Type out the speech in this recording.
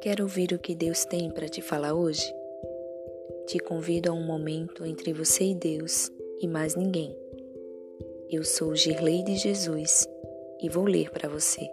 Quer ouvir o que Deus tem para te falar hoje? Te convido a um momento entre você e Deus e mais ninguém. Eu sou Girlei de Jesus e vou ler para você.